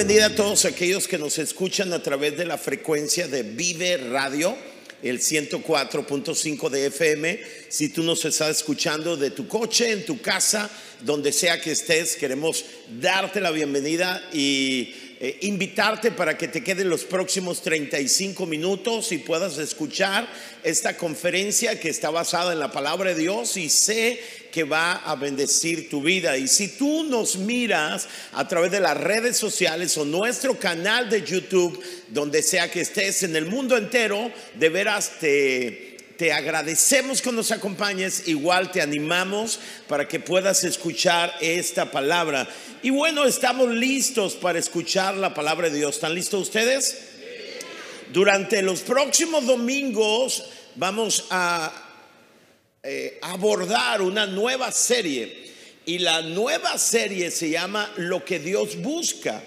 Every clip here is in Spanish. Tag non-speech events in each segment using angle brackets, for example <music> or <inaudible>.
bienvenida a todos aquellos que nos escuchan a través de la frecuencia de Vive Radio, el 104.5 de FM. Si tú nos estás escuchando de tu coche, en tu casa, donde sea que estés, queremos darte la bienvenida y eh, invitarte para que te queden los próximos 35 minutos y puedas escuchar esta conferencia que está basada en la palabra de Dios y sé que va a bendecir tu vida. Y si tú nos miras a través de las redes sociales o nuestro canal de YouTube, donde sea que estés en el mundo entero, de veras te te agradecemos que nos acompañes, igual te animamos para que puedas escuchar esta palabra. Y bueno, estamos listos para escuchar la palabra de Dios. ¿Están listos ustedes? Durante los próximos domingos vamos a eh, abordar una nueva serie. Y la nueva serie se llama Lo que Dios busca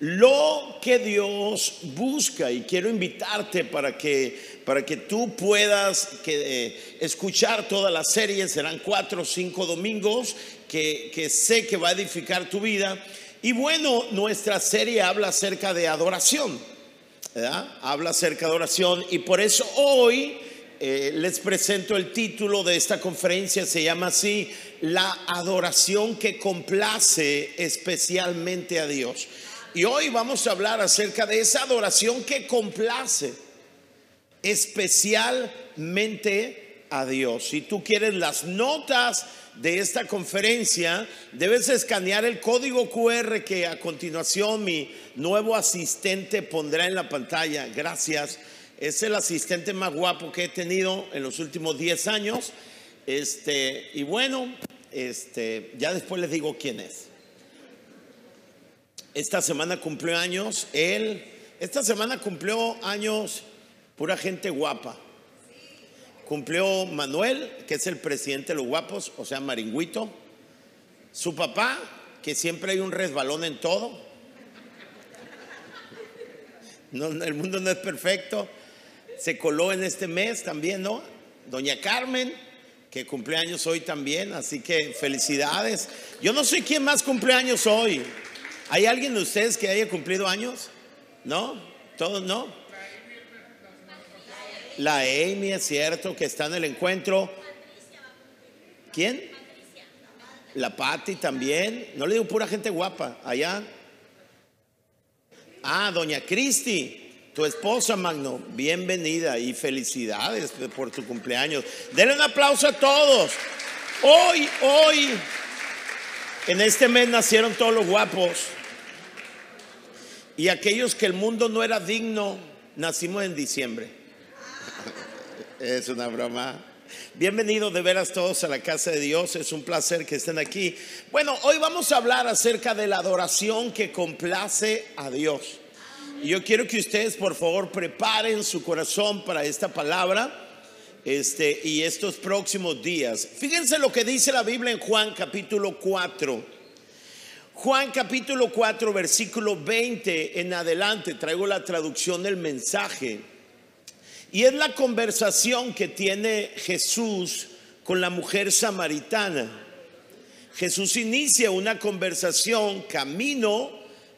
lo que Dios busca y quiero invitarte para que para que tú puedas eh, escuchar toda la serie serán cuatro o cinco domingos que, que sé que va a edificar tu vida y bueno nuestra serie habla acerca de adoración ¿verdad? habla acerca de adoración y por eso hoy eh, les presento el título de esta conferencia, se llama así, la adoración que complace especialmente a Dios. Y hoy vamos a hablar acerca de esa adoración que complace especialmente a Dios. Si tú quieres las notas de esta conferencia, debes escanear el código QR que a continuación mi nuevo asistente pondrá en la pantalla. Gracias. Es el asistente más guapo que he tenido en los últimos 10 años. Este, y bueno, este, ya después les digo quién es. Esta semana cumplió años él. Esta semana cumplió años pura gente guapa. Cumplió Manuel, que es el presidente de los guapos, o sea, Maringüito. Su papá, que siempre hay un resbalón en todo. No, el mundo no es perfecto. Se coló en este mes también, ¿no? Doña Carmen, que cumple años hoy también, así que felicidades. Yo no sé quién más cumple años hoy. ¿Hay alguien de ustedes que haya cumplido años? ¿No? ¿Todos no? La Amy es cierto que está en el encuentro. ¿Quién? La Patti también. No le digo pura gente guapa. Allá. Ah, doña Cristi, tu esposa, Magno. Bienvenida y felicidades por tu cumpleaños. Denle un aplauso a todos. Hoy, hoy en este mes nacieron todos los guapos. Y aquellos que el mundo no era digno, nacimos en diciembre. Es una broma. Bienvenidos de veras todos a la casa de Dios. Es un placer que estén aquí. Bueno, hoy vamos a hablar acerca de la adoración que complace a Dios. Y yo quiero que ustedes, por favor, preparen su corazón para esta palabra este, y estos próximos días. Fíjense lo que dice la Biblia en Juan capítulo 4. Juan capítulo 4, versículo 20 en adelante, traigo la traducción del mensaje. Y es la conversación que tiene Jesús con la mujer samaritana. Jesús inicia una conversación, camino,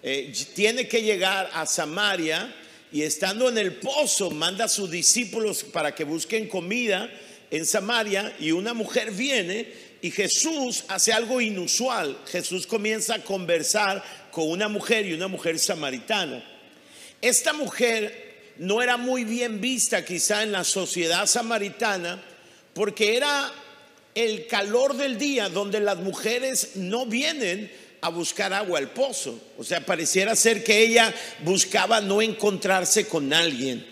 eh, tiene que llegar a Samaria y estando en el pozo manda a sus discípulos para que busquen comida en Samaria y una mujer viene y Jesús hace algo inusual. Jesús comienza a conversar con una mujer y una mujer samaritana. Esta mujer no era muy bien vista quizá en la sociedad samaritana porque era el calor del día donde las mujeres no vienen a buscar agua al pozo. O sea, pareciera ser que ella buscaba no encontrarse con alguien.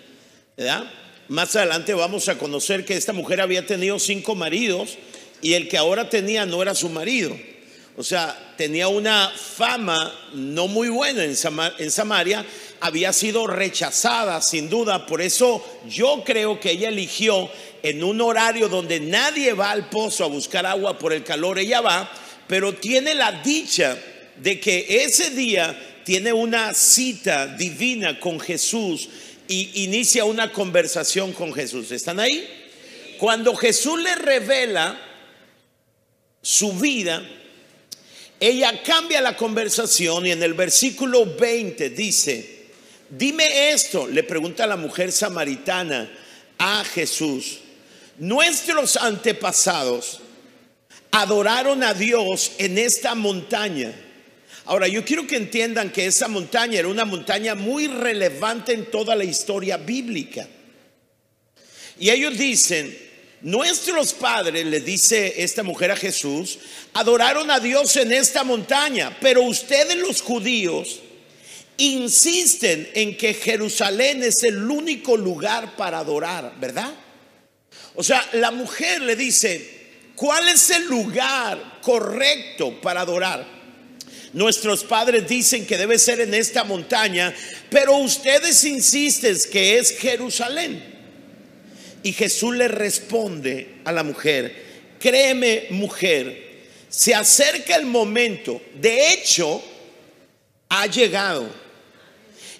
¿verdad? Más adelante vamos a conocer que esta mujer había tenido cinco maridos y el que ahora tenía no era su marido. O sea, tenía una fama no muy buena en, en Samaria, había sido rechazada sin duda, por eso yo creo que ella eligió en un horario donde nadie va al pozo a buscar agua por el calor, ella va pero tiene la dicha de que ese día tiene una cita divina con Jesús y inicia una conversación con Jesús. ¿Están ahí? Cuando Jesús le revela su vida, ella cambia la conversación y en el versículo 20 dice, dime esto, le pregunta la mujer samaritana a Jesús, nuestros antepasados adoraron a Dios en esta montaña. Ahora, yo quiero que entiendan que esa montaña era una montaña muy relevante en toda la historia bíblica. Y ellos dicen, nuestros padres, le dice esta mujer a Jesús, adoraron a Dios en esta montaña, pero ustedes los judíos insisten en que Jerusalén es el único lugar para adorar, ¿verdad? O sea, la mujer le dice, ¿cuál es el lugar correcto para adorar? Nuestros padres dicen que debe ser en esta montaña, pero ustedes insisten que es Jerusalén. Y Jesús le responde a la mujer, créeme mujer, se acerca el momento, de hecho, ha llegado,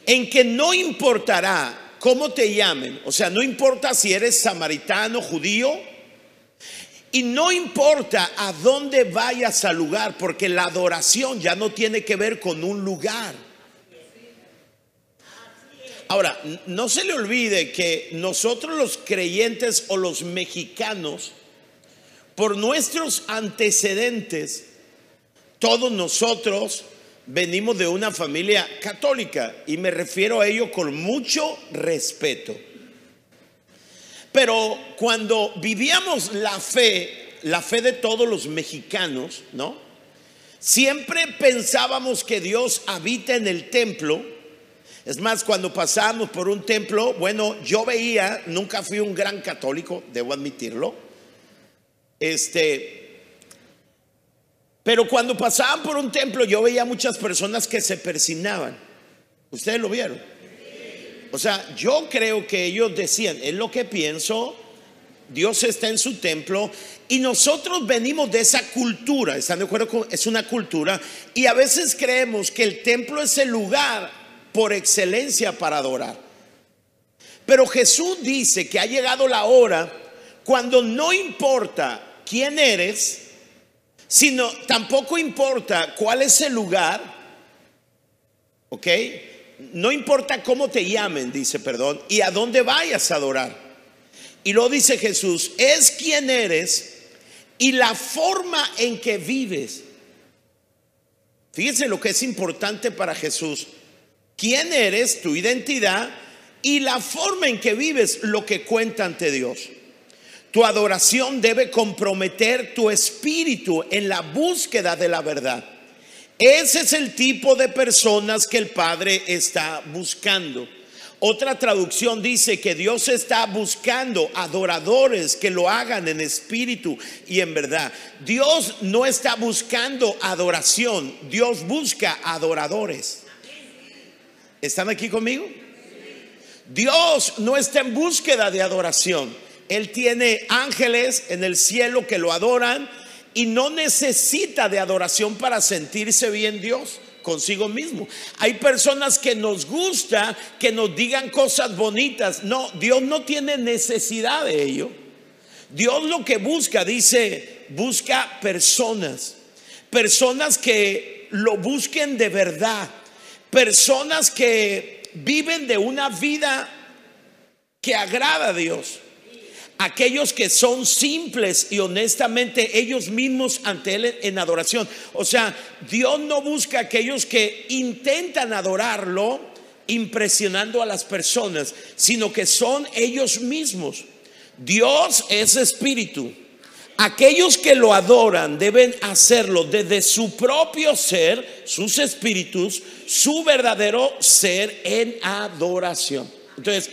en que no importará cómo te llamen, o sea, no importa si eres samaritano, judío, y no importa a dónde vayas al lugar, porque la adoración ya no tiene que ver con un lugar. Ahora, no se le olvide que nosotros los creyentes o los mexicanos, por nuestros antecedentes, todos nosotros venimos de una familia católica y me refiero a ello con mucho respeto. Pero cuando vivíamos la fe, la fe de todos los mexicanos, ¿no? Siempre pensábamos que Dios habita en el templo es más, cuando pasamos por un templo, bueno, yo veía, nunca fui un gran católico, debo admitirlo. Este, pero cuando pasaban por un templo, yo veía muchas personas que se persinaban. ¿Ustedes lo vieron? O sea, yo creo que ellos decían, es lo que pienso, Dios está en su templo y nosotros venimos de esa cultura, ¿están de acuerdo? Con, es una cultura y a veces creemos que el templo es el lugar por excelencia para adorar. Pero Jesús dice que ha llegado la hora cuando no importa quién eres, sino tampoco importa cuál es el lugar, ¿ok? No importa cómo te llamen, dice, perdón, y a dónde vayas a adorar. Y lo dice Jesús, es quien eres y la forma en que vives. Fíjense lo que es importante para Jesús quién eres, tu identidad y la forma en que vives lo que cuenta ante Dios. Tu adoración debe comprometer tu espíritu en la búsqueda de la verdad. Ese es el tipo de personas que el Padre está buscando. Otra traducción dice que Dios está buscando adoradores que lo hagan en espíritu y en verdad. Dios no está buscando adoración, Dios busca adoradores. ¿Están aquí conmigo? Dios no está en búsqueda de adoración. Él tiene ángeles en el cielo que lo adoran y no necesita de adoración para sentirse bien Dios consigo mismo. Hay personas que nos gusta que nos digan cosas bonitas. No, Dios no tiene necesidad de ello. Dios lo que busca, dice, busca personas. Personas que lo busquen de verdad personas que viven de una vida que agrada a Dios. Aquellos que son simples y honestamente ellos mismos ante Él en adoración. O sea, Dios no busca aquellos que intentan adorarlo impresionando a las personas, sino que son ellos mismos. Dios es espíritu. Aquellos que lo adoran deben hacerlo desde su propio ser, sus espíritus, su verdadero ser en adoración. Entonces,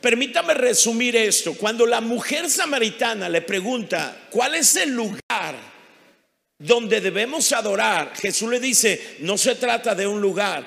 permítame resumir esto. Cuando la mujer samaritana le pregunta, ¿cuál es el lugar donde debemos adorar? Jesús le dice, no se trata de un lugar,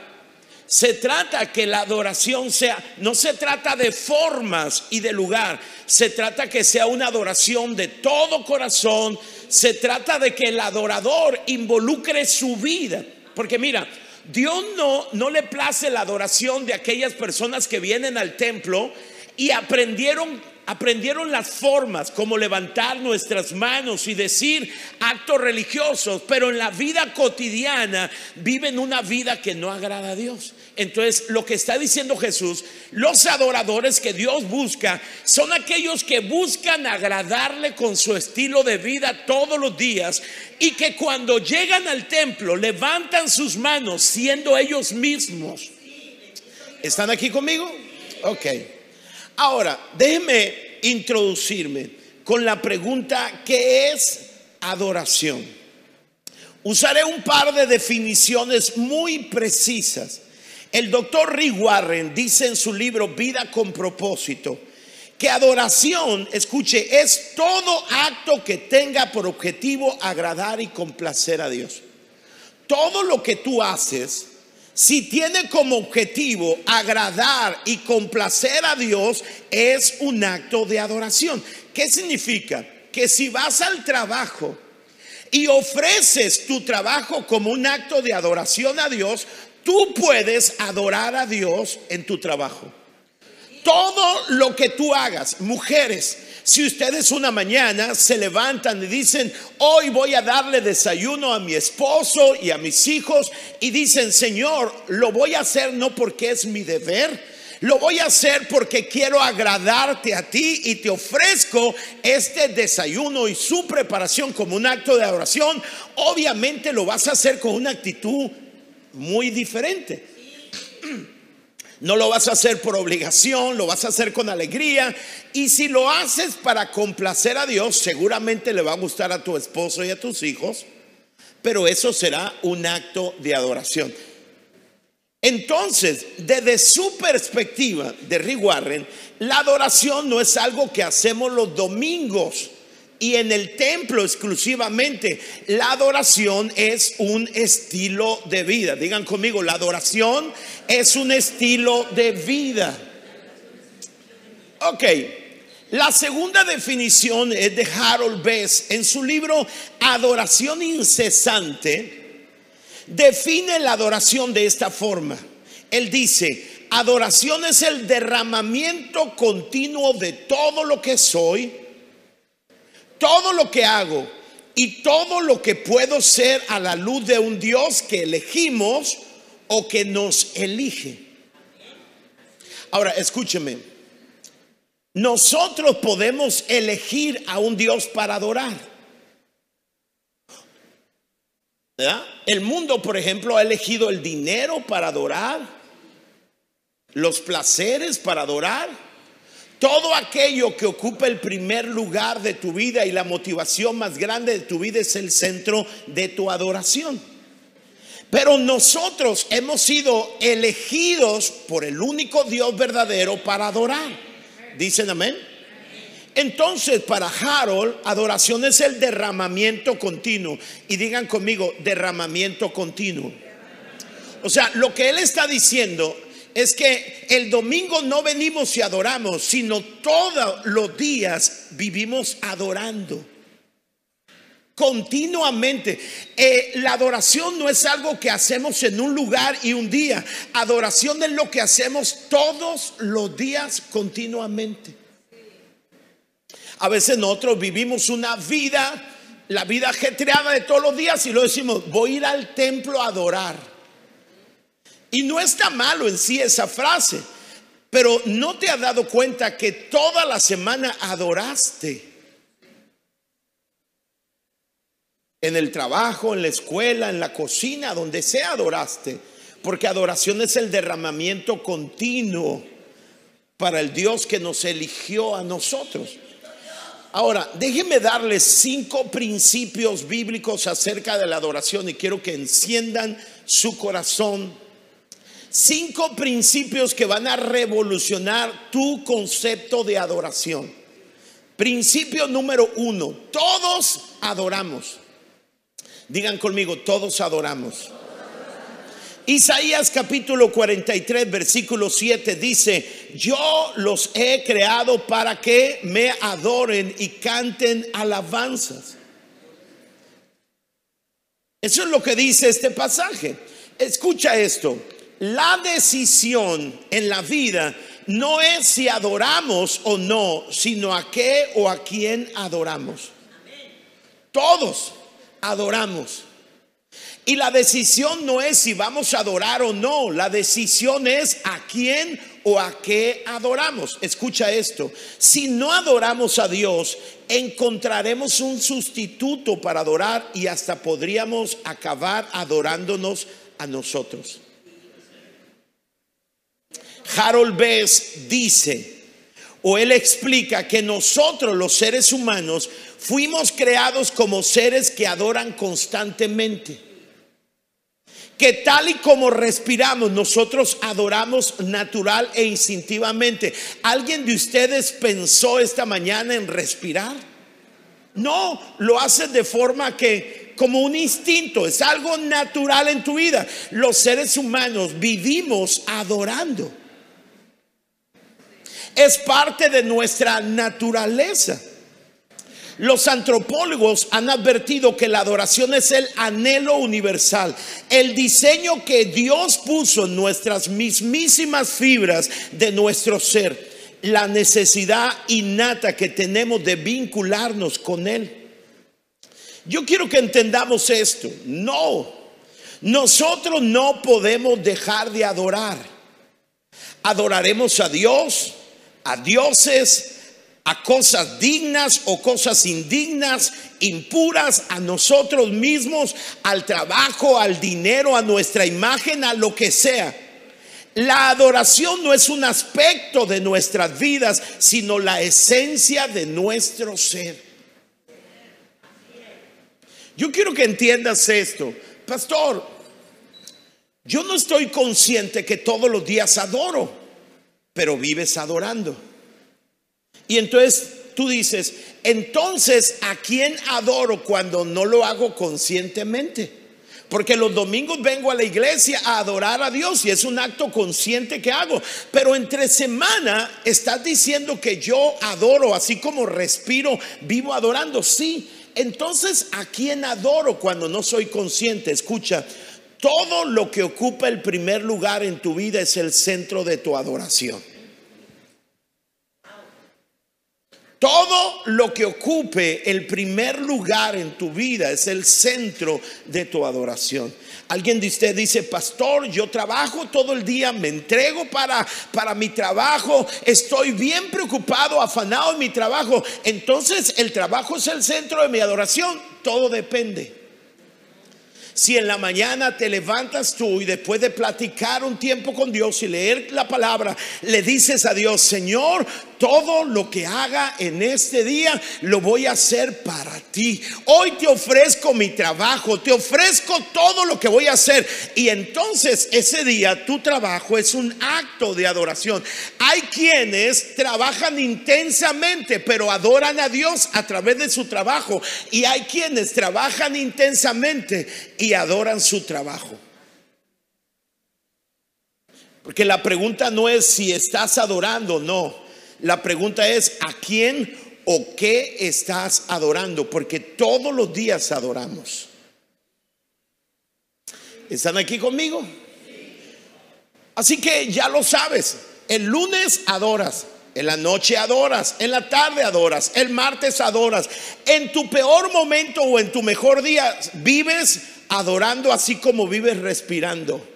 se trata que la adoración sea, no se trata de formas y de lugar, se trata que sea una adoración de todo corazón, se trata de que el adorador involucre su vida. Porque mira, Dios no, no le place la adoración de aquellas personas que vienen al templo y aprendieron aprendieron las formas, como levantar nuestras manos y decir actos religiosos, pero en la vida cotidiana viven una vida que no agrada a Dios. Entonces, lo que está diciendo Jesús, los adoradores que Dios busca son aquellos que buscan agradarle con su estilo de vida todos los días y que cuando llegan al templo levantan sus manos siendo ellos mismos. ¿Están aquí conmigo? Ok. Ahora, déjenme introducirme con la pregunta, ¿qué es adoración? Usaré un par de definiciones muy precisas. El doctor Rick Warren dice en su libro Vida con propósito que adoración, escuche, es todo acto que tenga por objetivo agradar y complacer a Dios. Todo lo que tú haces si tiene como objetivo agradar y complacer a Dios, es un acto de adoración. ¿Qué significa? Que si vas al trabajo y ofreces tu trabajo como un acto de adoración a Dios, tú puedes adorar a Dios en tu trabajo. Todo lo que tú hagas, mujeres, si ustedes una mañana se levantan y dicen, hoy voy a darle desayuno a mi esposo y a mis hijos, y dicen, Señor, lo voy a hacer no porque es mi deber, lo voy a hacer porque quiero agradarte a ti y te ofrezco este desayuno y su preparación como un acto de adoración. Obviamente lo vas a hacer con una actitud muy diferente. <clears throat> No lo vas a hacer por obligación, lo vas a hacer con alegría. Y si lo haces para complacer a Dios, seguramente le va a gustar a tu esposo y a tus hijos, pero eso será un acto de adoración. Entonces, desde su perspectiva de Rick Warren, la adoración no es algo que hacemos los domingos y en el templo exclusivamente. La adoración es un estilo de vida. Digan conmigo, la adoración es un estilo de vida. Ok, la segunda definición es de Harold Bess en su libro Adoración incesante. Define la adoración de esta forma. Él dice, adoración es el derramamiento continuo de todo lo que soy todo lo que hago y todo lo que puedo ser a la luz de un Dios que elegimos o que nos elige. Ahora, escúcheme. Nosotros podemos elegir a un Dios para adorar. El mundo, por ejemplo, ha elegido el dinero para adorar, los placeres para adorar todo aquello que ocupa el primer lugar de tu vida y la motivación más grande de tu vida es el centro de tu adoración. Pero nosotros hemos sido elegidos por el único Dios verdadero para adorar. ¿Dicen amén? Entonces, para Harold, adoración es el derramamiento continuo. Y digan conmigo, derramamiento continuo. O sea, lo que él está diciendo es que el domingo no venimos y adoramos, sino todos los días vivimos adorando. Continuamente. Eh, la adoración no es algo que hacemos en un lugar y un día. Adoración es lo que hacemos todos los días continuamente. A veces nosotros vivimos una vida, la vida ajetreada de todos los días y lo decimos, voy a ir al templo a adorar. Y no está malo en sí esa frase, pero no te has dado cuenta que toda la semana adoraste. En el trabajo, en la escuela, en la cocina, donde sea adoraste. Porque adoración es el derramamiento continuo para el Dios que nos eligió a nosotros. Ahora, déjenme darles cinco principios bíblicos acerca de la adoración y quiero que enciendan su corazón Cinco principios que van a revolucionar tu concepto de adoración. Principio número uno, todos adoramos. Digan conmigo, todos adoramos. Isaías capítulo 43, versículo 7 dice, yo los he creado para que me adoren y canten alabanzas. Eso es lo que dice este pasaje. Escucha esto la decisión en la vida no es si adoramos o no, sino a qué o a quién adoramos. Todos adoramos. Y la decisión no es si vamos a adorar o no, la decisión es a quién o a qué adoramos. Escucha esto, si no adoramos a Dios, encontraremos un sustituto para adorar y hasta podríamos acabar adorándonos a nosotros. Harold Bess dice, o él explica que nosotros los seres humanos fuimos creados como seres que adoran constantemente que tal y como respiramos, nosotros adoramos natural e instintivamente. ¿Alguien de ustedes pensó esta mañana en respirar? No, lo hace de forma que como un instinto, es algo natural en tu vida. Los seres humanos vivimos adorando. Es parte de nuestra naturaleza. Los antropólogos han advertido que la adoración es el anhelo universal, el diseño que Dios puso en nuestras mismísimas fibras de nuestro ser, la necesidad innata que tenemos de vincularnos con Él. Yo quiero que entendamos esto. No, nosotros no podemos dejar de adorar. Adoraremos a Dios, a dioses, a cosas dignas o cosas indignas, impuras, a nosotros mismos, al trabajo, al dinero, a nuestra imagen, a lo que sea. La adoración no es un aspecto de nuestras vidas, sino la esencia de nuestro ser. Yo quiero que entiendas esto. Pastor, yo no estoy consciente que todos los días adoro, pero vives adorando. Y entonces tú dices, entonces, ¿a quién adoro cuando no lo hago conscientemente? Porque los domingos vengo a la iglesia a adorar a Dios y es un acto consciente que hago. Pero entre semana estás diciendo que yo adoro, así como respiro, vivo adorando. Sí, entonces ¿a quién adoro cuando no soy consciente? Escucha, todo lo que ocupa el primer lugar en tu vida es el centro de tu adoración. Todo lo que ocupe el primer lugar en tu vida es el centro de tu adoración. Alguien de usted dice, pastor, yo trabajo todo el día, me entrego para, para mi trabajo, estoy bien preocupado, afanado en mi trabajo. Entonces el trabajo es el centro de mi adoración. Todo depende. Si en la mañana te levantas tú y después de platicar un tiempo con Dios y leer la palabra, le dices a Dios, Señor, todo lo que haga en este día lo voy a hacer para ti. Hoy te ofrezco mi trabajo, te ofrezco todo lo que voy a hacer. Y entonces ese día tu trabajo es un acto de adoración. Hay quienes trabajan intensamente, pero adoran a Dios a través de su trabajo. Y hay quienes trabajan intensamente y adoran su trabajo. Porque la pregunta no es si estás adorando, no. La pregunta es a quién o qué estás adorando, porque todos los días adoramos. ¿Están aquí conmigo? Así que ya lo sabes, el lunes adoras, en la noche adoras, en la tarde adoras, el martes adoras, en tu peor momento o en tu mejor día vives adorando así como vives respirando.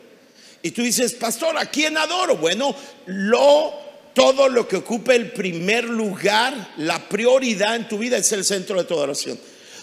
Y tú dices, pastor, ¿a quién adoro? Bueno, lo, todo lo que ocupe el primer lugar, la prioridad en tu vida es el centro de tu adoración.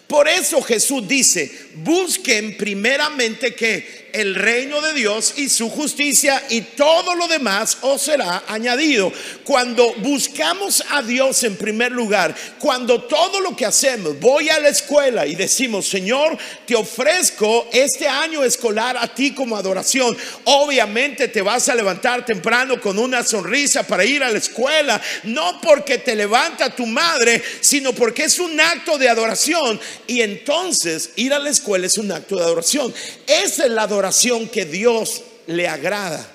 Por eso Jesús dice, busquen primeramente que el reino de Dios y su justicia y todo lo demás os será añadido. Cuando buscamos a Dios en primer lugar, cuando todo lo que hacemos, voy a la escuela y decimos, Señor, te ofrezco este año escolar a ti como adoración. Obviamente te vas a levantar temprano con una sonrisa para ir a la escuela, no porque te levanta tu madre, sino porque es un acto de adoración. Y entonces ir a la escuela es un acto de adoración. Esa es la adoración que Dios le agrada.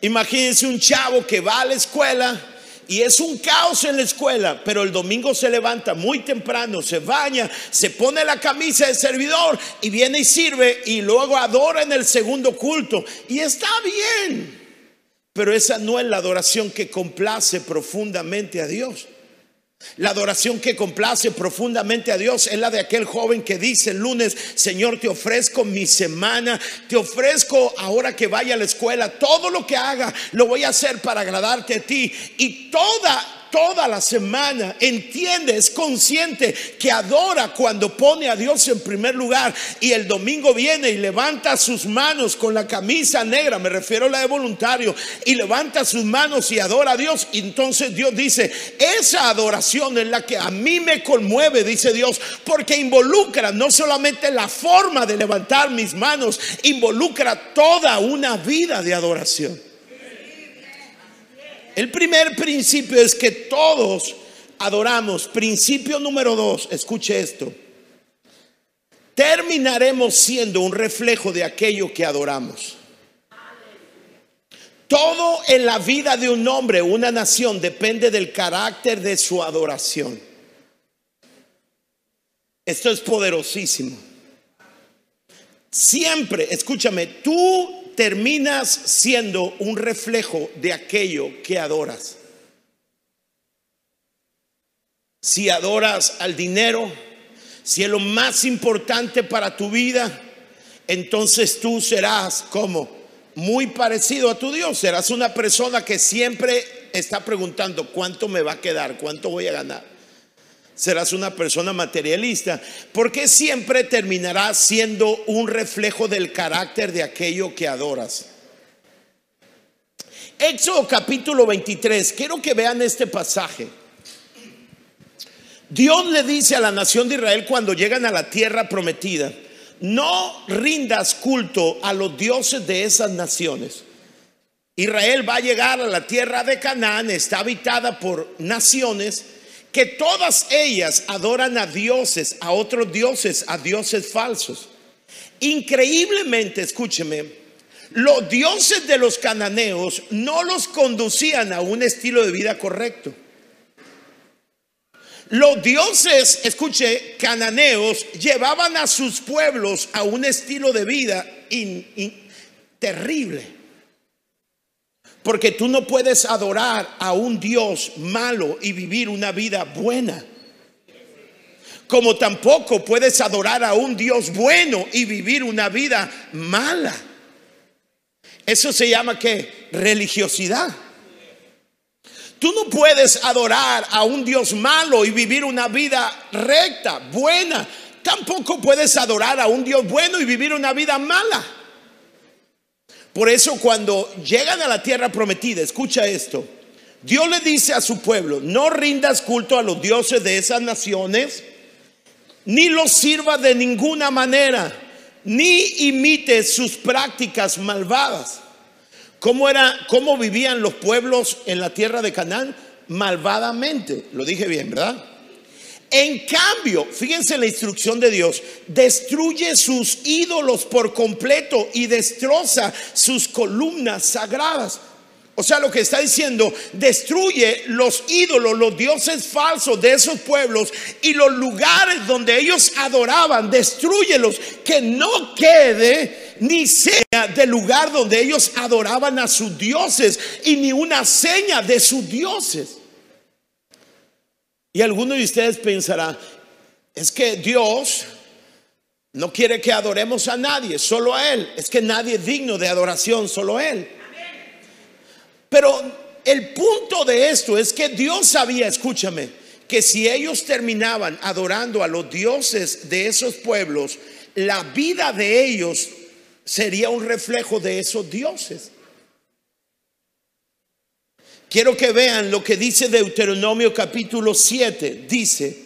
Imagínense un chavo que va a la escuela y es un caos en la escuela, pero el domingo se levanta muy temprano, se baña, se pone la camisa de servidor y viene y sirve y luego adora en el segundo culto. Y está bien. Pero esa no es la adoración que complace profundamente a Dios. La adoración que complace profundamente a Dios es la de aquel joven que dice el lunes, Señor, te ofrezco mi semana, te ofrezco ahora que vaya a la escuela, todo lo que haga lo voy a hacer para agradarte a ti. Y toda toda la semana, entiende, es consciente que adora cuando pone a Dios en primer lugar y el domingo viene y levanta sus manos con la camisa negra, me refiero a la de voluntario, y levanta sus manos y adora a Dios. Y entonces Dios dice, esa adoración es la que a mí me conmueve, dice Dios, porque involucra no solamente la forma de levantar mis manos, involucra toda una vida de adoración. El primer principio es que todos adoramos. Principio número dos, escuche esto. Terminaremos siendo un reflejo de aquello que adoramos. Todo en la vida de un hombre, una nación, depende del carácter de su adoración. Esto es poderosísimo. Siempre, escúchame, tú terminas siendo un reflejo de aquello que adoras. Si adoras al dinero, si es lo más importante para tu vida, entonces tú serás como muy parecido a tu Dios. Serás una persona que siempre está preguntando cuánto me va a quedar, cuánto voy a ganar serás una persona materialista, porque siempre terminarás siendo un reflejo del carácter de aquello que adoras. Éxodo capítulo 23, quiero que vean este pasaje. Dios le dice a la nación de Israel cuando llegan a la tierra prometida, no rindas culto a los dioses de esas naciones. Israel va a llegar a la tierra de Canaán, está habitada por naciones, que todas ellas adoran a dioses, a otros dioses, a dioses falsos. Increíblemente, escúcheme, los dioses de los cananeos no los conducían a un estilo de vida correcto. Los dioses, escuche, cananeos llevaban a sus pueblos a un estilo de vida terrible. Porque tú no puedes adorar a un Dios malo y vivir una vida buena. Como tampoco puedes adorar a un Dios bueno y vivir una vida mala. Eso se llama que religiosidad. Tú no puedes adorar a un Dios malo y vivir una vida recta, buena. Tampoco puedes adorar a un Dios bueno y vivir una vida mala. Por eso cuando llegan a la tierra prometida, escucha esto, Dios le dice a su pueblo, no rindas culto a los dioses de esas naciones, ni los sirva de ninguna manera, ni imites sus prácticas malvadas. ¿Cómo, era, ¿Cómo vivían los pueblos en la tierra de Canaán? Malvadamente. Lo dije bien, ¿verdad? En cambio, fíjense la instrucción de Dios, destruye sus ídolos por completo y destroza sus columnas sagradas. O sea, lo que está diciendo, destruye los ídolos, los dioses falsos de esos pueblos y los lugares donde ellos adoraban, destruyelos, que no quede ni sea del lugar donde ellos adoraban a sus dioses y ni una seña de sus dioses. Y alguno de ustedes pensará, es que Dios no quiere que adoremos a nadie, solo a Él. Es que nadie es digno de adoración, solo Él. Pero el punto de esto es que Dios sabía, escúchame, que si ellos terminaban adorando a los dioses de esos pueblos, la vida de ellos sería un reflejo de esos dioses. Quiero que vean lo que dice Deuteronomio capítulo 7. Dice,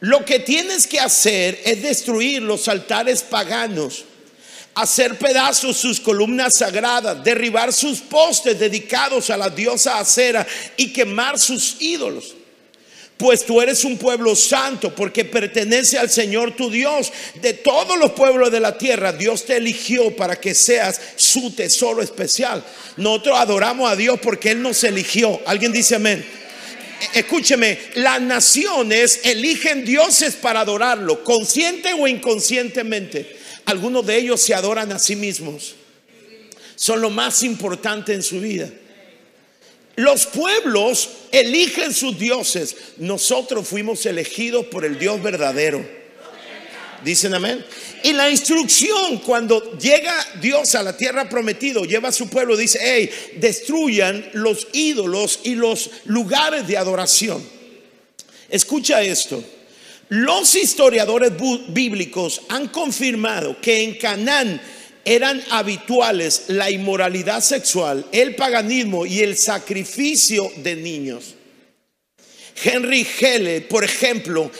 lo que tienes que hacer es destruir los altares paganos, hacer pedazos sus columnas sagradas, derribar sus postes dedicados a la diosa acera y quemar sus ídolos pues tú eres un pueblo santo porque pertenece al Señor tu Dios. De todos los pueblos de la tierra, Dios te eligió para que seas su tesoro especial. Nosotros adoramos a Dios porque Él nos eligió. ¿Alguien dice amén? Escúcheme, las naciones eligen dioses para adorarlo, consciente o inconscientemente. Algunos de ellos se adoran a sí mismos. Son lo más importante en su vida. Los pueblos eligen sus dioses. Nosotros fuimos elegidos por el Dios verdadero. Dicen amén. Y la instrucción cuando llega Dios a la tierra prometida, lleva a su pueblo, dice, hey, destruyan los ídolos y los lugares de adoración. Escucha esto. Los historiadores bíblicos han confirmado que en Canaán eran habituales la inmoralidad sexual, el paganismo y el sacrificio de niños. Henry Helle, por ejemplo,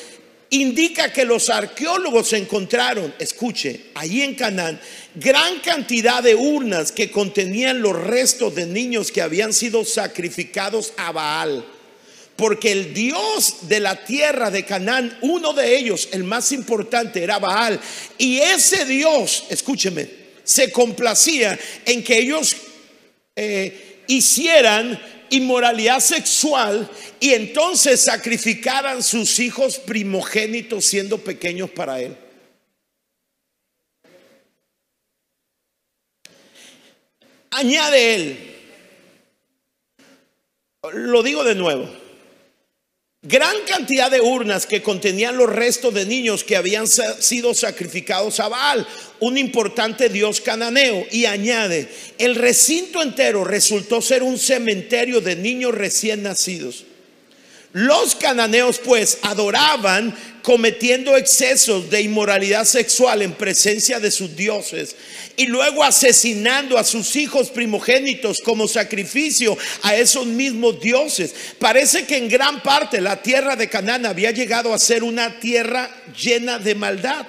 indica que los arqueólogos encontraron, escuche, ahí en Canaán, gran cantidad de urnas que contenían los restos de niños que habían sido sacrificados a Baal. Porque el Dios de la tierra de Canaán, uno de ellos, el más importante, era Baal. Y ese Dios, escúcheme, se complacía en que ellos eh, hicieran inmoralidad sexual y entonces sacrificaran sus hijos primogénitos siendo pequeños para él. Añade él, lo digo de nuevo, gran cantidad de urnas que contenían los restos de niños que habían sido sacrificados a Baal, un importante dios cananeo, y añade, el recinto entero resultó ser un cementerio de niños recién nacidos. Los cananeos pues adoraban cometiendo excesos de inmoralidad sexual en presencia de sus dioses y luego asesinando a sus hijos primogénitos como sacrificio a esos mismos dioses. Parece que en gran parte la tierra de Canaán había llegado a ser una tierra llena de maldad.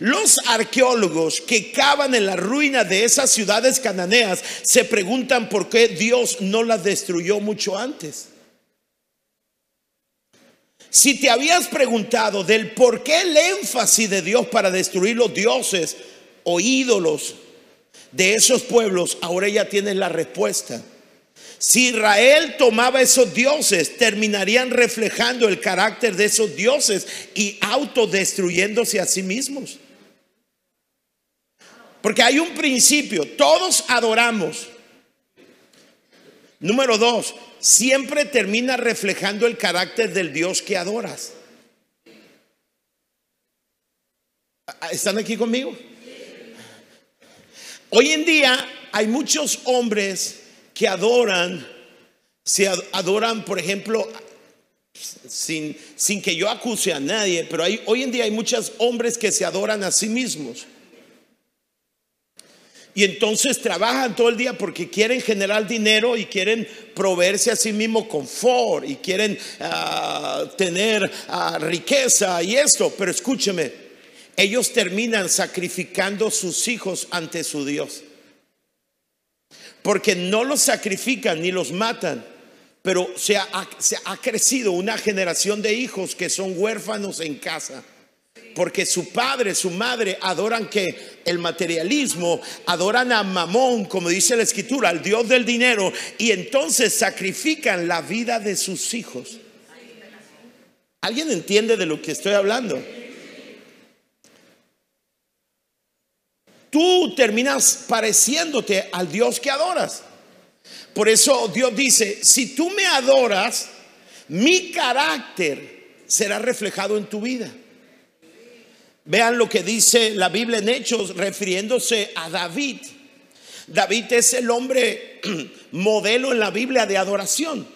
Los arqueólogos que cavan en la ruina de esas ciudades cananeas se preguntan por qué Dios no las destruyó mucho antes. Si te habías preguntado del por qué el énfasis de Dios para destruir los dioses o ídolos de esos pueblos, ahora ya tienes la respuesta. Si Israel tomaba esos dioses, terminarían reflejando el carácter de esos dioses y autodestruyéndose a sí mismos. Porque hay un principio, todos adoramos. Número dos, siempre termina reflejando el carácter del Dios que adoras. ¿Están aquí conmigo? Hoy en día hay muchos hombres que adoran, se adoran, por ejemplo, sin, sin que yo acuse a nadie, pero hay, hoy en día hay muchos hombres que se adoran a sí mismos. Y entonces trabajan todo el día porque quieren generar dinero y quieren proveerse a sí mismo confort y quieren ah, tener ah, riqueza y esto. Pero escúcheme, ellos terminan sacrificando sus hijos ante su Dios. Porque no los sacrifican ni los matan, pero se ha crecido una generación de hijos que son huérfanos en casa porque su padre, su madre adoran que el materialismo, adoran a Mamón, como dice la escritura, al Dios del dinero, y entonces sacrifican la vida de sus hijos. ¿Alguien entiende de lo que estoy hablando? Tú terminas pareciéndote al Dios que adoras. Por eso Dios dice, si tú me adoras, mi carácter será reflejado en tu vida. Vean lo que dice la Biblia en Hechos refiriéndose a David. David es el hombre <clears throat> modelo en la Biblia de adoración.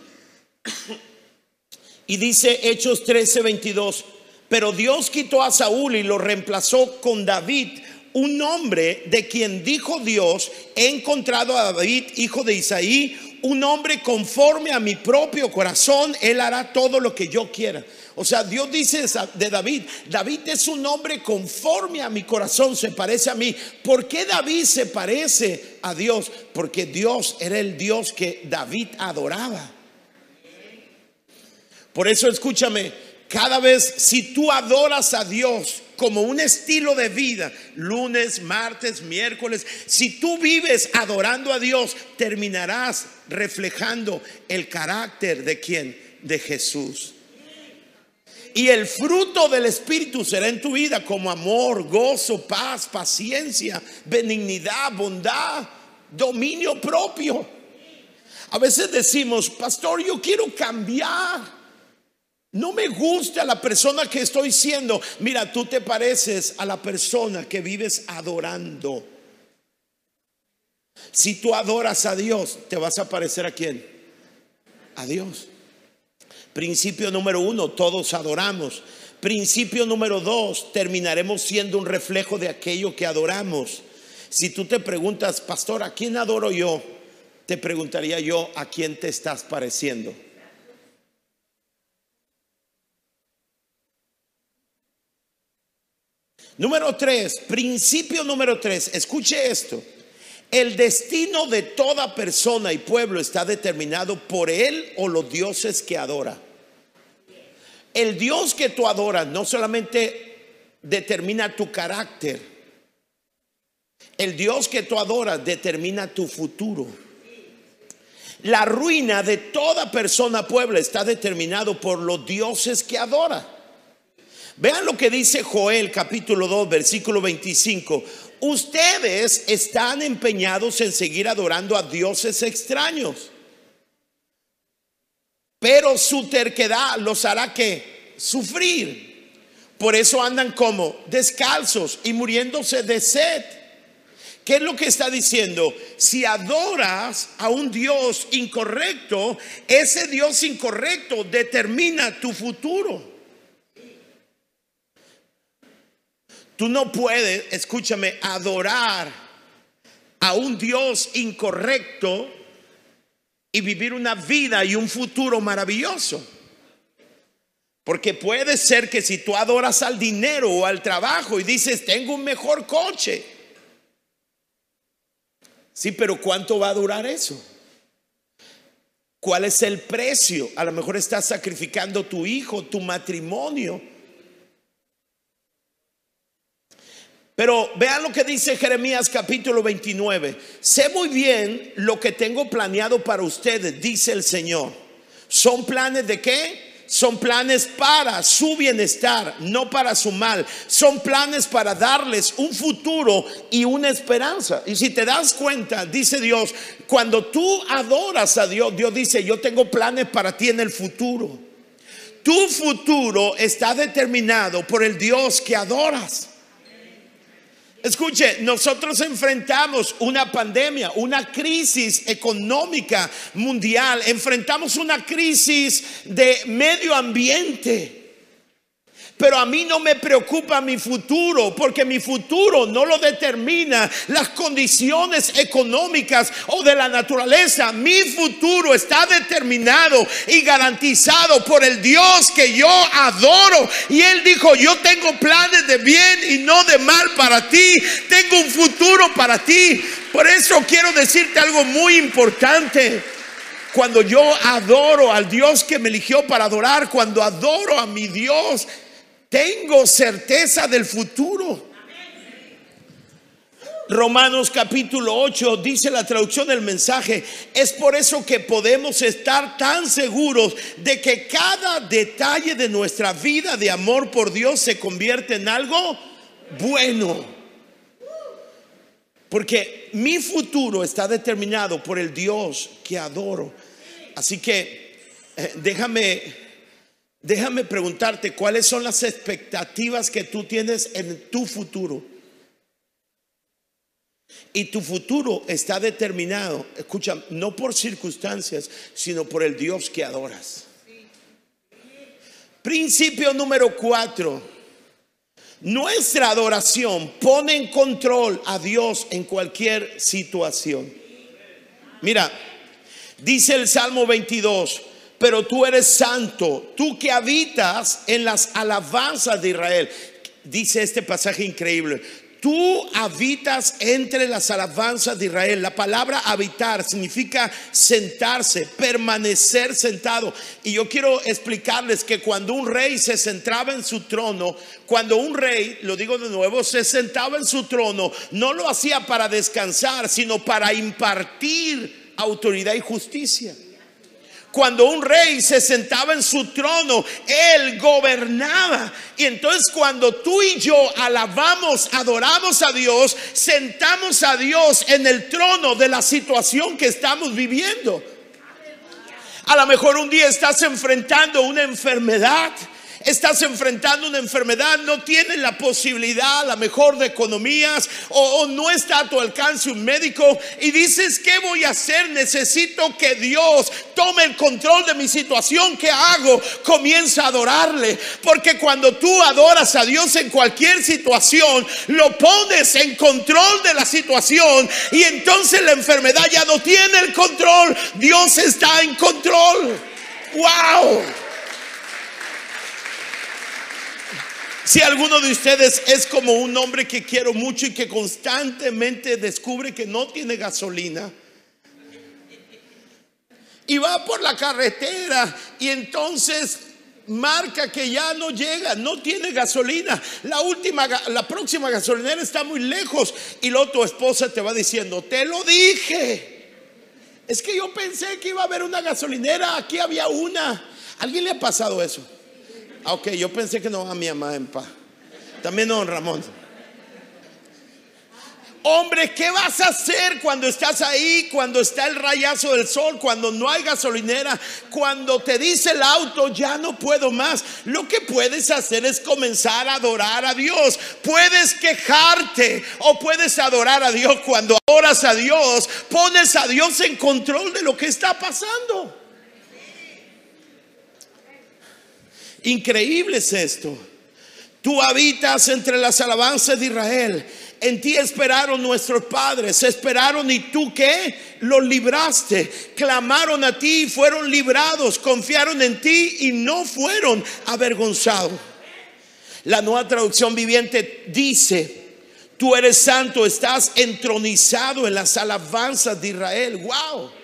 Y dice Hechos 13, 22, pero Dios quitó a Saúl y lo reemplazó con David, un hombre de quien dijo Dios, he encontrado a David, hijo de Isaí, un hombre conforme a mi propio corazón, él hará todo lo que yo quiera. O sea, Dios dice de David, David es un hombre conforme a mi corazón, se parece a mí. ¿Por qué David se parece a Dios? Porque Dios era el Dios que David adoraba. Por eso escúchame, cada vez si tú adoras a Dios como un estilo de vida, lunes, martes, miércoles, si tú vives adorando a Dios, terminarás reflejando el carácter de quién? De Jesús. Y el fruto del Espíritu será en tu vida como amor, gozo, paz, paciencia, benignidad, bondad, dominio propio. A veces decimos, pastor, yo quiero cambiar. No me gusta la persona que estoy siendo. Mira, tú te pareces a la persona que vives adorando. Si tú adoras a Dios, te vas a parecer a quién? A Dios. Principio número uno, todos adoramos. Principio número dos, terminaremos siendo un reflejo de aquello que adoramos. Si tú te preguntas, pastor, ¿a quién adoro yo? Te preguntaría yo, ¿a quién te estás pareciendo? Número tres, principio número tres, escuche esto. El destino de toda persona y pueblo está determinado por él o los dioses que adora. El Dios que tú adoras no solamente determina tu carácter, el Dios que tú adoras determina tu futuro. La ruina de toda persona, pueblo, está determinado por los dioses que adora. Vean lo que dice Joel capítulo 2, versículo 25. Ustedes están empeñados en seguir adorando a dioses extraños. Pero su terquedad los hará que sufrir. Por eso andan como descalzos y muriéndose de sed. ¿Qué es lo que está diciendo? Si adoras a un Dios incorrecto, ese Dios incorrecto determina tu futuro. Tú no puedes, escúchame, adorar a un Dios incorrecto y vivir una vida y un futuro maravilloso. Porque puede ser que si tú adoras al dinero o al trabajo y dices, tengo un mejor coche. Sí, pero ¿cuánto va a durar eso? ¿Cuál es el precio? A lo mejor estás sacrificando tu hijo, tu matrimonio Pero vean lo que dice Jeremías capítulo 29. Sé muy bien lo que tengo planeado para ustedes, dice el Señor. ¿Son planes de qué? Son planes para su bienestar, no para su mal. Son planes para darles un futuro y una esperanza. Y si te das cuenta, dice Dios, cuando tú adoras a Dios, Dios dice, yo tengo planes para ti en el futuro. Tu futuro está determinado por el Dios que adoras. Escuche, nosotros enfrentamos una pandemia, una crisis económica mundial, enfrentamos una crisis de medio ambiente. Pero a mí no me preocupa mi futuro, porque mi futuro no lo determina las condiciones económicas o de la naturaleza. Mi futuro está determinado y garantizado por el Dios que yo adoro. Y Él dijo, yo tengo planes de bien y no de mal para ti. Tengo un futuro para ti. Por eso quiero decirte algo muy importante. Cuando yo adoro al Dios que me eligió para adorar, cuando adoro a mi Dios, tengo certeza del futuro. Romanos capítulo 8 dice la traducción del mensaje, es por eso que podemos estar tan seguros de que cada detalle de nuestra vida de amor por Dios se convierte en algo bueno. Porque mi futuro está determinado por el Dios que adoro. Así que eh, déjame Déjame preguntarte, ¿cuáles son las expectativas que tú tienes en tu futuro? Y tu futuro está determinado, escucha, no por circunstancias, sino por el Dios que adoras. Principio número cuatro. Nuestra adoración pone en control a Dios en cualquier situación. Mira, dice el Salmo 22, pero tú eres santo, tú que habitas en las alabanzas de Israel. Dice este pasaje increíble. Tú habitas entre las alabanzas de Israel. La palabra habitar significa sentarse, permanecer sentado. Y yo quiero explicarles que cuando un rey se sentaba en su trono, cuando un rey, lo digo de nuevo, se sentaba en su trono, no lo hacía para descansar, sino para impartir autoridad y justicia. Cuando un rey se sentaba en su trono, él gobernaba. Y entonces cuando tú y yo alabamos, adoramos a Dios, sentamos a Dios en el trono de la situación que estamos viviendo. A lo mejor un día estás enfrentando una enfermedad estás enfrentando una enfermedad, no tienes la posibilidad, la mejor de economías, o, no está a tu alcance un médico y dices, ¿qué voy a hacer? Necesito que Dios tome el control de mi situación. ¿Qué hago? Comienza a adorarle. Porque cuando tú adoras a Dios en cualquier situación, lo pones en control de la situación y entonces la enfermedad ya no tiene el control. Dios está en control. ¡Wow! Si alguno de ustedes es como un hombre que quiero mucho y que constantemente descubre que no tiene gasolina, y va por la carretera y entonces marca que ya no llega, no tiene gasolina. La última, la próxima gasolinera está muy lejos y luego tu esposa te va diciendo, te lo dije. Es que yo pensé que iba a haber una gasolinera, aquí había una. ¿Alguien le ha pasado eso? Ah, ok, yo pensé que no a mi mamá en paz. También don Ramón. Hombre, ¿qué vas a hacer cuando estás ahí, cuando está el rayazo del sol, cuando no hay gasolinera, cuando te dice el auto, ya no puedo más? Lo que puedes hacer es comenzar a adorar a Dios. Puedes quejarte o puedes adorar a Dios. Cuando adoras a Dios, pones a Dios en control de lo que está pasando. Increíble es esto. Tú habitas entre las alabanzas de Israel. En ti esperaron nuestros padres, esperaron y tú qué? Los libraste. Clamaron a ti y fueron librados. Confiaron en ti y no fueron avergonzados. La nueva traducción viviente dice, tú eres santo, estás entronizado en las alabanzas de Israel. Wow.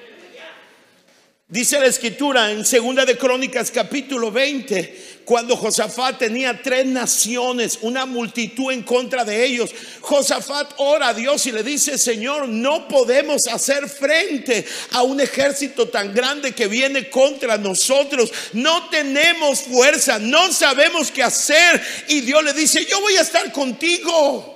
Dice la escritura en Segunda de Crónicas capítulo 20, cuando Josafat tenía tres naciones, una multitud en contra de ellos, Josafat ora a Dios y le dice, Señor, no podemos hacer frente a un ejército tan grande que viene contra nosotros, no tenemos fuerza, no sabemos qué hacer. Y Dios le dice, yo voy a estar contigo.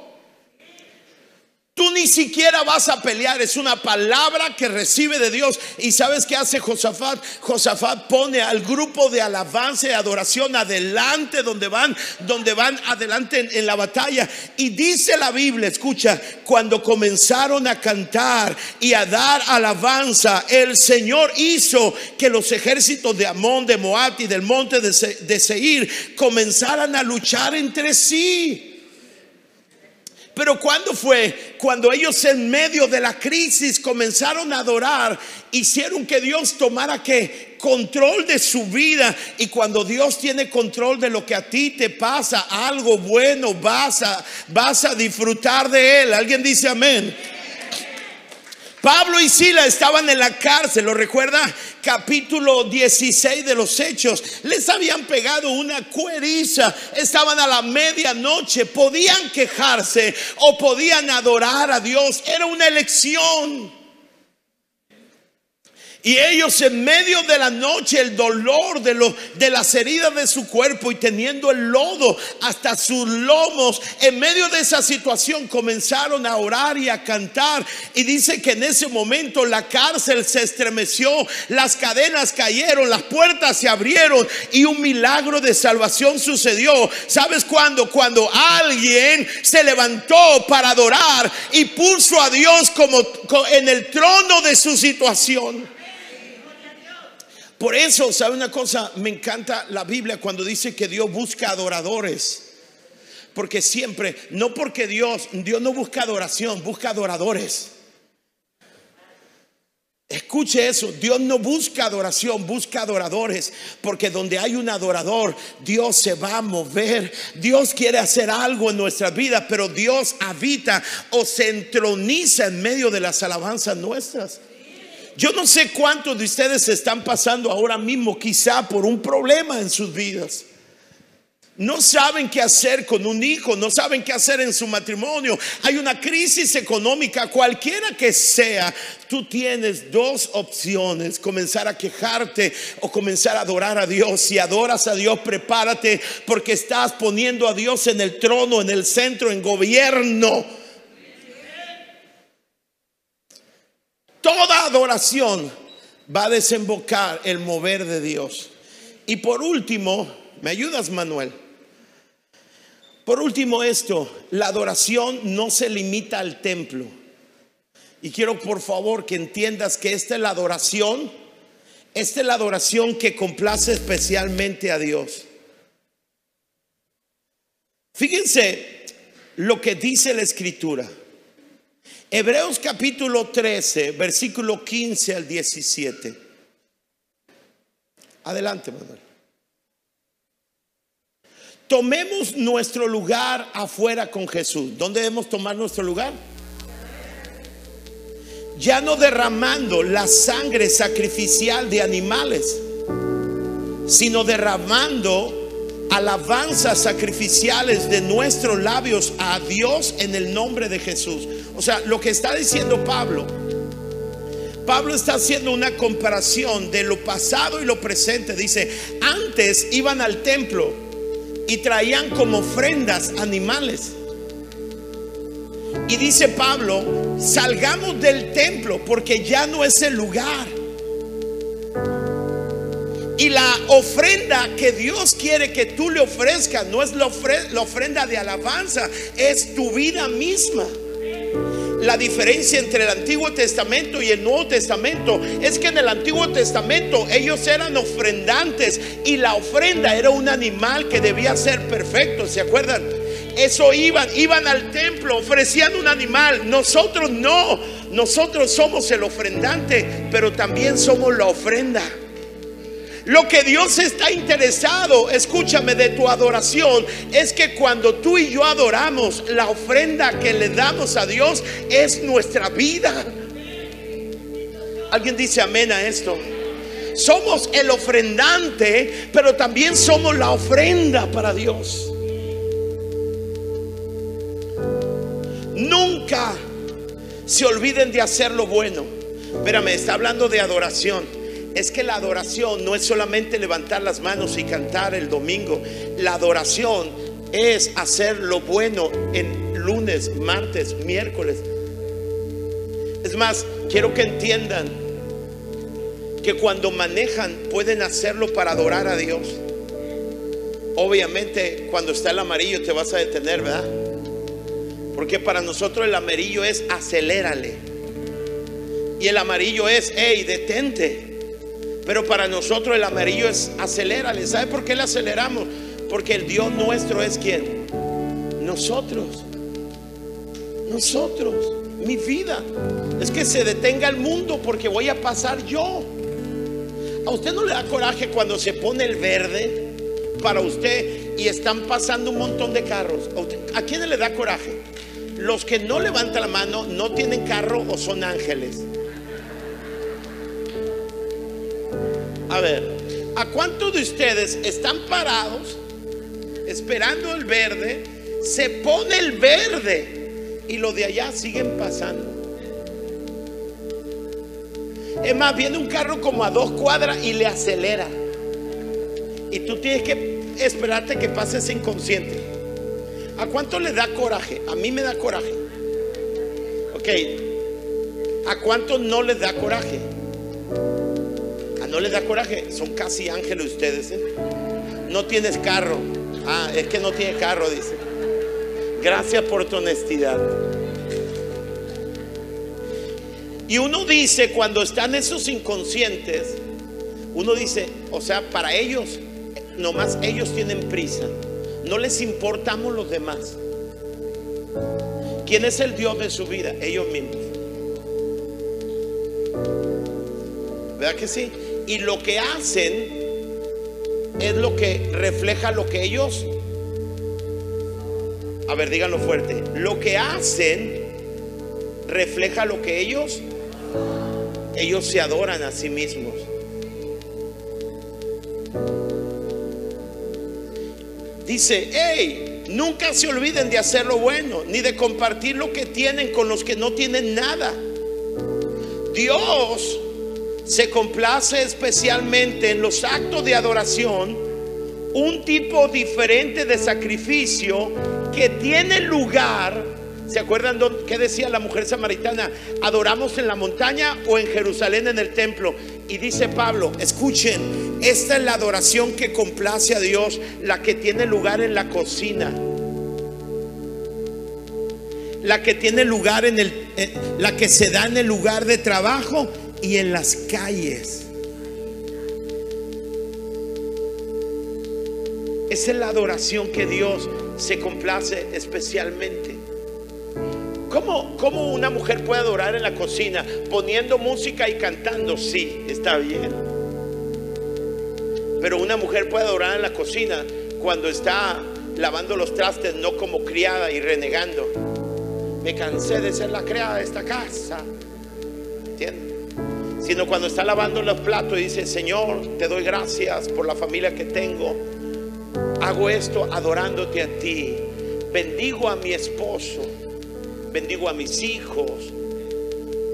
Tú ni siquiera vas a pelear, es una palabra que recibe de Dios. ¿Y sabes qué hace Josafat? Josafat pone al grupo de alabanza y adoración adelante donde van, donde van adelante en, la batalla. Y dice la Biblia, escucha, cuando comenzaron a cantar y a dar alabanza, el Señor hizo que los ejércitos de Amón, de Moab y del monte de Seir comenzaran a luchar entre sí. Pero cuando fue? Cuando ellos en medio de la crisis comenzaron a adorar, hicieron que Dios tomara que control de su vida y cuando Dios tiene control de lo que a ti te pasa, algo bueno vas a vas a disfrutar de él. ¿Alguien dice amén? Pablo y Sila estaban en la cárcel, ¿lo recuerda? Capítulo 16 de los Hechos. Les habían pegado una cueriza, estaban a la medianoche, podían quejarse o podían adorar a Dios. Era una elección. Y ellos en medio de la noche, el dolor de, lo, de las heridas de su cuerpo y teniendo el lodo hasta sus lomos, en medio de esa situación comenzaron a orar y a cantar. Y dice que en ese momento la cárcel se estremeció, las cadenas cayeron, las puertas se abrieron y un milagro de salvación sucedió. ¿Sabes cuándo? Cuando alguien se levantó para adorar y puso a Dios como en el trono de su situación. Por eso, ¿sabe una cosa? Me encanta la Biblia cuando dice que Dios busca adoradores. Porque siempre, no porque Dios, Dios no busca adoración, busca adoradores. Escuche eso, Dios no busca adoración, busca adoradores, porque donde hay un adorador, Dios se va a mover, Dios quiere hacer algo en nuestra vida, pero Dios habita o se entroniza en medio de las alabanzas nuestras. Yo no sé cuántos de ustedes están pasando ahora mismo quizá por un problema en sus vidas. No saben qué hacer con un hijo, no saben qué hacer en su matrimonio. Hay una crisis económica, cualquiera que sea. Tú tienes dos opciones, comenzar a quejarte o comenzar a adorar a Dios. Si adoras a Dios, prepárate porque estás poniendo a Dios en el trono, en el centro, en gobierno Toda adoración va a desembocar el mover de Dios. Y por último, ¿me ayudas Manuel? Por último esto, la adoración no se limita al templo. Y quiero por favor que entiendas que esta es la adoración, esta es la adoración que complace especialmente a Dios. Fíjense lo que dice la escritura. Hebreos capítulo 13, versículo 15 al 17. Adelante, Manuel. Tomemos nuestro lugar afuera con Jesús. ¿Dónde debemos tomar nuestro lugar? Ya no derramando la sangre sacrificial de animales, sino derramando alabanzas sacrificiales de nuestros labios a Dios en el nombre de Jesús. O sea, lo que está diciendo Pablo, Pablo está haciendo una comparación de lo pasado y lo presente. Dice, antes iban al templo y traían como ofrendas animales. Y dice Pablo, salgamos del templo porque ya no es el lugar y la ofrenda que Dios quiere que tú le ofrezcas no es la, ofrenda de alabanza, es tu vida misma. La diferencia entre el Antiguo Testamento y el Nuevo Testamento es que en el Antiguo Testamento ellos eran ofrendantes y la ofrenda era un animal que debía ser perfecto, ¿se acuerdan? Eso iban, iban al templo, ofrecían un animal. Nosotros no, nosotros somos el ofrendante, pero también somos la ofrenda. Lo que Dios está interesado, escúchame, de tu adoración, es que cuando tú y yo adoramos, la ofrenda que le damos a Dios es nuestra vida. ¿Alguien dice amén a esto? Somos el ofrendante, pero también somos la ofrenda para Dios. Nunca se olviden de hacer lo bueno. Espérame, está hablando de adoración es que la adoración no es solamente levantar las manos y cantar el domingo. La adoración es hacer lo bueno en lunes, martes, miércoles. Es más, quiero que entiendan que cuando manejan pueden hacerlo para adorar a Dios. Obviamente cuando está el amarillo te vas a detener, ¿verdad? Porque para nosotros el amarillo es acelérale. Y el amarillo es, hey, detente. Pero para nosotros el amarillo es acelérale. ¿Sabe por qué le aceleramos? Porque el Dios nuestro es quien? Nosotros. Nosotros. Mi vida. Es que se detenga el mundo porque voy a pasar yo. ¿A usted no le da coraje cuando se pone el verde para usted y están pasando un montón de carros? ¿A, ¿A quién le da coraje? Los que no levantan la mano no tienen carro o son ángeles. A ver, ¿a cuántos de ustedes están parados esperando el verde? Se pone el verde y lo de allá siguen pasando. Es más, viene un carro como a dos cuadras y le acelera. Y tú tienes que esperarte que pases inconsciente. ¿A cuánto le da coraje? A mí me da coraje. Ok. ¿A cuánto no les da coraje? No les da coraje, son casi ángeles ustedes. ¿eh? No tienes carro. Ah, es que no tiene carro, dice. Gracias por tu honestidad. Y uno dice, cuando están esos inconscientes, uno dice, o sea, para ellos, nomás ellos tienen prisa. No les importamos los demás. ¿Quién es el Dios de su vida? Ellos mismos. ¿Verdad que sí? Y lo que hacen es lo que refleja lo que ellos, a ver, díganlo fuerte, lo que hacen refleja lo que ellos, ellos se adoran a sí mismos. Dice, hey, nunca se olviden de hacer lo bueno, ni de compartir lo que tienen con los que no tienen nada. Dios se complace especialmente en los actos de adoración un tipo diferente de sacrificio que tiene lugar ¿Se acuerdan qué decía la mujer samaritana? ¿Adoramos en la montaña o en Jerusalén en el templo? Y dice Pablo, escuchen, esta es la adoración que complace a Dios, la que tiene lugar en la cocina. La que tiene lugar en el, la que se da en el lugar de trabajo y en las calles. Esa es la adoración que Dios se complace especialmente. ¿Cómo, ¿Cómo, una mujer puede adorar en la cocina? Poniendo música y cantando, sí, está bien. Pero una mujer puede adorar en la cocina cuando está lavando los trastes, no como criada y renegando. Me cansé de ser la criada de esta casa. ¿Entiendes? Sino cuando está lavando los platos y dice, Señor, te doy gracias por la familia que tengo. Hago esto adorándote a ti. Bendigo a mi esposo bendigo a mis hijos.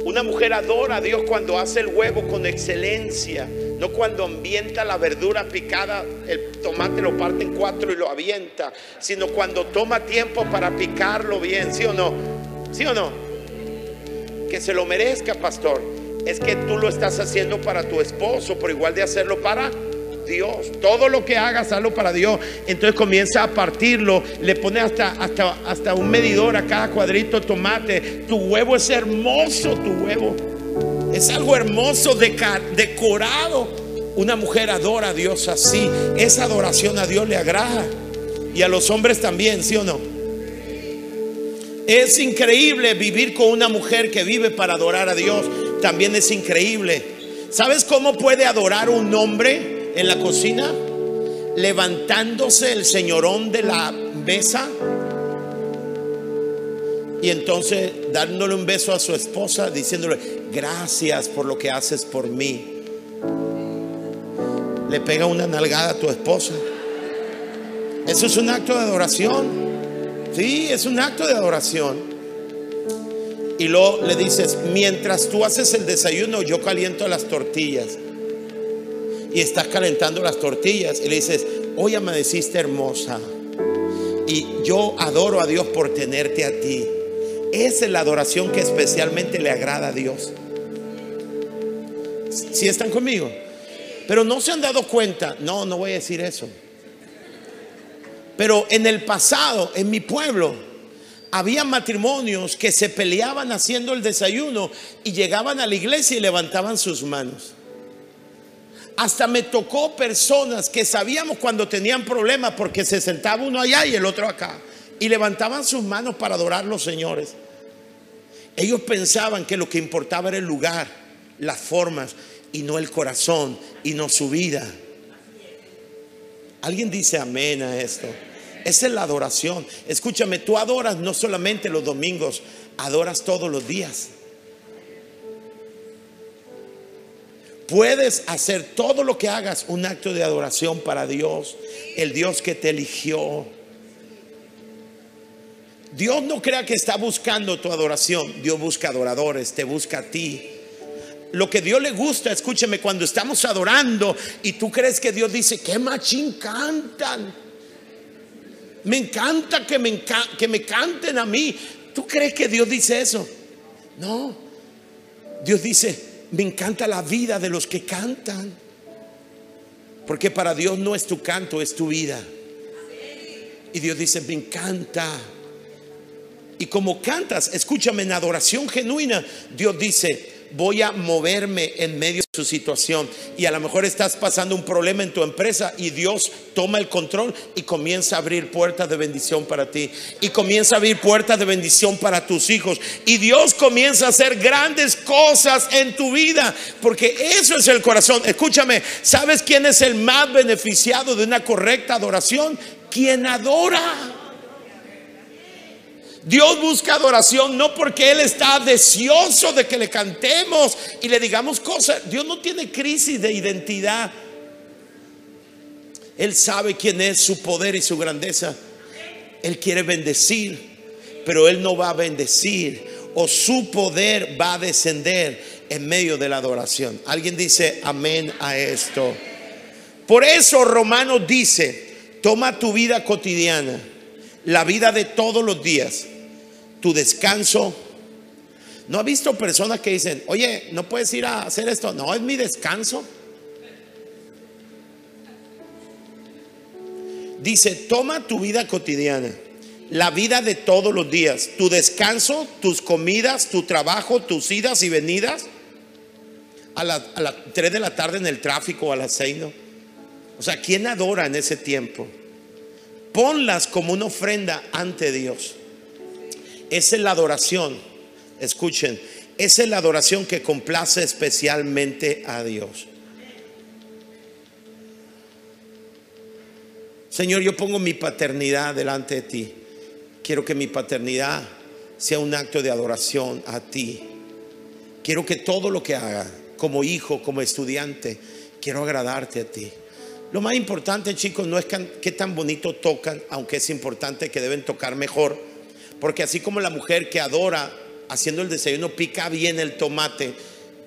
Una mujer adora a Dios cuando hace el huevo con excelencia, no cuando ambienta la verdura picada, el tomate lo parte en cuatro y lo avienta, sino cuando toma tiempo para picarlo bien, ¿sí o no? ¿Sí o no? Que se lo merezca, pastor. Es que tú lo estás haciendo para tu esposo, por igual de hacerlo para Dios. Todo lo que hagas, hazlo para Dios. Entonces comienza a partirlo, le pone hasta, hasta, hasta un medidor a cada cuadrito de tomate. Tu huevo es hermoso, tu huevo. Es algo hermoso, decorado. Una mujer adora a Dios así. Esa adoración a Dios le agrada. Y a los hombres también, ¿sí o no? Es increíble vivir con una mujer que vive para adorar a Dios. También es increíble. ¿Sabes cómo puede adorar un hombre? en la cocina, levantándose el señorón de la mesa y entonces dándole un beso a su esposa, diciéndole, gracias por lo que haces por mí. Le pega una nalgada a tu esposa. Eso es un acto de adoración. Sí, es un acto de adoración. Y luego le dices, mientras tú haces el desayuno, yo caliento las tortillas y estás calentando las tortillas y le dices, hoy amaneciste hermosa y yo adoro a Dios por tenerte a ti. Esa es la adoración que especialmente le agrada a Dios. Si están conmigo? Pero no se han dado cuenta, no, no voy a decir eso. Pero en el pasado, en mi pueblo, había matrimonios que se peleaban haciendo el desayuno y llegaban a la iglesia y levantaban sus manos. Hasta me tocó personas que sabíamos cuando tenían problemas porque se sentaba uno allá y el otro acá. Y levantaban sus manos para adorar a los señores. Ellos pensaban que lo que importaba era el lugar, las formas y no el corazón y no su vida. Alguien dice amén a esto. Esa es la adoración. Escúchame, tú adoras no solamente los domingos, adoras todos los días. Puedes hacer todo lo que hagas un acto de adoración para Dios, el Dios que te eligió. Dios no crea que está buscando tu adoración, Dios busca adoradores, te busca a ti. Lo que Dios le gusta, escúcheme, cuando estamos adorando y tú crees que Dios dice, qué machín cantan. Me encanta que me, que me canten a mí. ¿Tú crees que Dios dice eso? No. Dios dice, me encanta la vida de los que cantan. Porque para Dios no es tu canto, es tu vida. Y Dios dice, me encanta. Y como cantas, escúchame, en adoración genuina, Dios dice, voy a moverme en medio de su situación. Y a lo mejor estás pasando un problema en tu empresa y Dios toma el control y comienza a abrir puertas de bendición para ti. Y comienza a abrir puertas de bendición para tus hijos. Y Dios comienza a hacer grandes cosas en tu vida. Porque eso es el corazón. Escúchame, ¿sabes quién es el más beneficiado de una correcta adoración? Quien adora. Dios busca adoración no porque Él está deseoso de que le cantemos y le digamos cosas. Dios no tiene crisis de identidad. Él sabe quién es su poder y su grandeza. Él quiere bendecir, pero Él no va a bendecir o su poder va a descender en medio de la adoración. Alguien dice amén a esto. Por eso Romanos dice, toma tu vida cotidiana, la vida de todos los días tu descanso. ¿No ha visto personas que dicen, oye, no puedes ir a hacer esto? No, es mi descanso. Dice, toma tu vida cotidiana, la vida de todos los días, tu descanso, tus comidas, tu trabajo, tus idas y venidas, a las a 3 de la tarde en el tráfico, a las 6, ¿no? O sea, ¿quién adora en ese tiempo? Ponlas como una ofrenda ante Dios. Esa es la adoración. Escuchen, esa es la adoración que complace especialmente a Dios. Señor, yo pongo mi paternidad delante de ti. Quiero que mi paternidad sea un acto de adoración a ti. Quiero que todo lo que haga, como hijo, como estudiante, quiero agradarte a ti. Lo más importante, chicos, no es qué tan bonito tocan, aunque es importante que deben tocar mejor. Porque así como la mujer que adora haciendo el desayuno pica bien el tomate,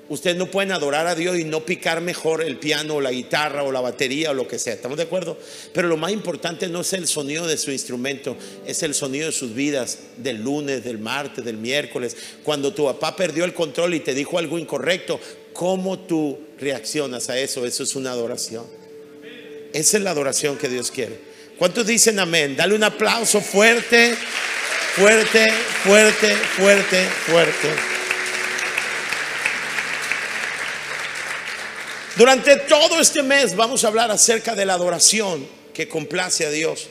Ustedes no pueden adorar a Dios y no picar mejor el piano o la guitarra o la batería o lo que sea. ¿Estamos de acuerdo? Pero lo más importante no es el sonido de su instrumento, es el sonido de sus vidas del lunes, del martes, del miércoles. Cuando tu papá perdió el control y te dijo algo incorrecto, ¿cómo tú reaccionas a eso? Eso es una adoración. Esa es la adoración que Dios quiere. ¿Cuántos dicen amén? Dale un aplauso fuerte, fuerte, fuerte, fuerte, fuerte. Durante todo este mes vamos a hablar acerca de la adoración que complace a Dios.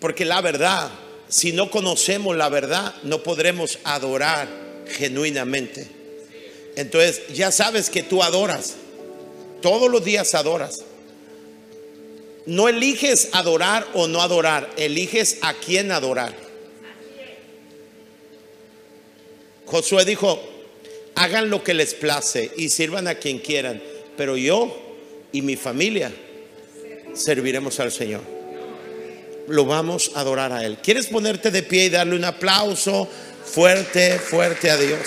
Porque la verdad, si no conocemos la verdad, no podremos adorar genuinamente. Entonces, ya sabes que tú adoras. Todos los días adoras. No eliges adorar o no adorar, eliges a quién adorar. Josué dijo, hagan lo que les place y sirvan a quien quieran pero yo y mi familia serviremos al Señor. Lo vamos a adorar a Él. ¿Quieres ponerte de pie y darle un aplauso fuerte, fuerte a Dios?